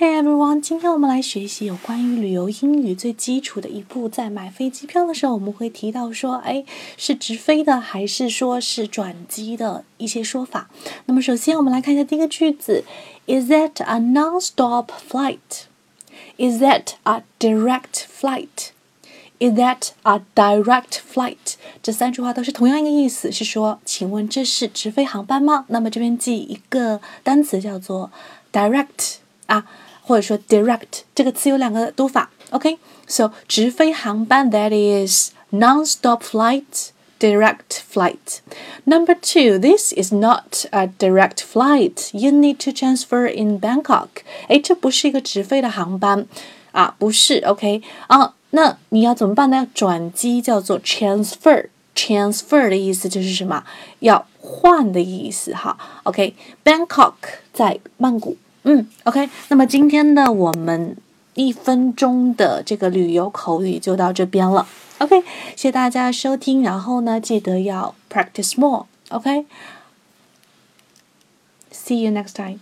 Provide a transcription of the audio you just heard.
Hey everyone，今天我们来学习有关于旅游英语最基础的一步。在买飞机票的时候，我们会提到说，哎，是直飞的还是说是转机的一些说法。那么首先我们来看一下第一个句子：Is that a non-stop flight？Is that a direct flight？Is that a direct flight？这三句话都是同样一个意思，是说，请问这是直飞航班吗？那么这边记一个单词叫做 direct 啊。或者说 direct 这个词有两个读法，OK？So 直飞航班 that is non-stop flight, direct flight. Number two, this is not a direct flight. You need to transfer in Bangkok. 哎，这不是一个直飞的航班啊，不是 OK 啊？那你要怎么办呢？要转机叫做 transfer。transfer 的意思就是什么？要换的意思哈。OK，Bangkok 在曼谷。 嗯，OK，那么今天呢我们一分钟的这个旅游口语就到这边了。OK，谢谢大家收听，然后呢，记得要 practice more。OK，see you next time。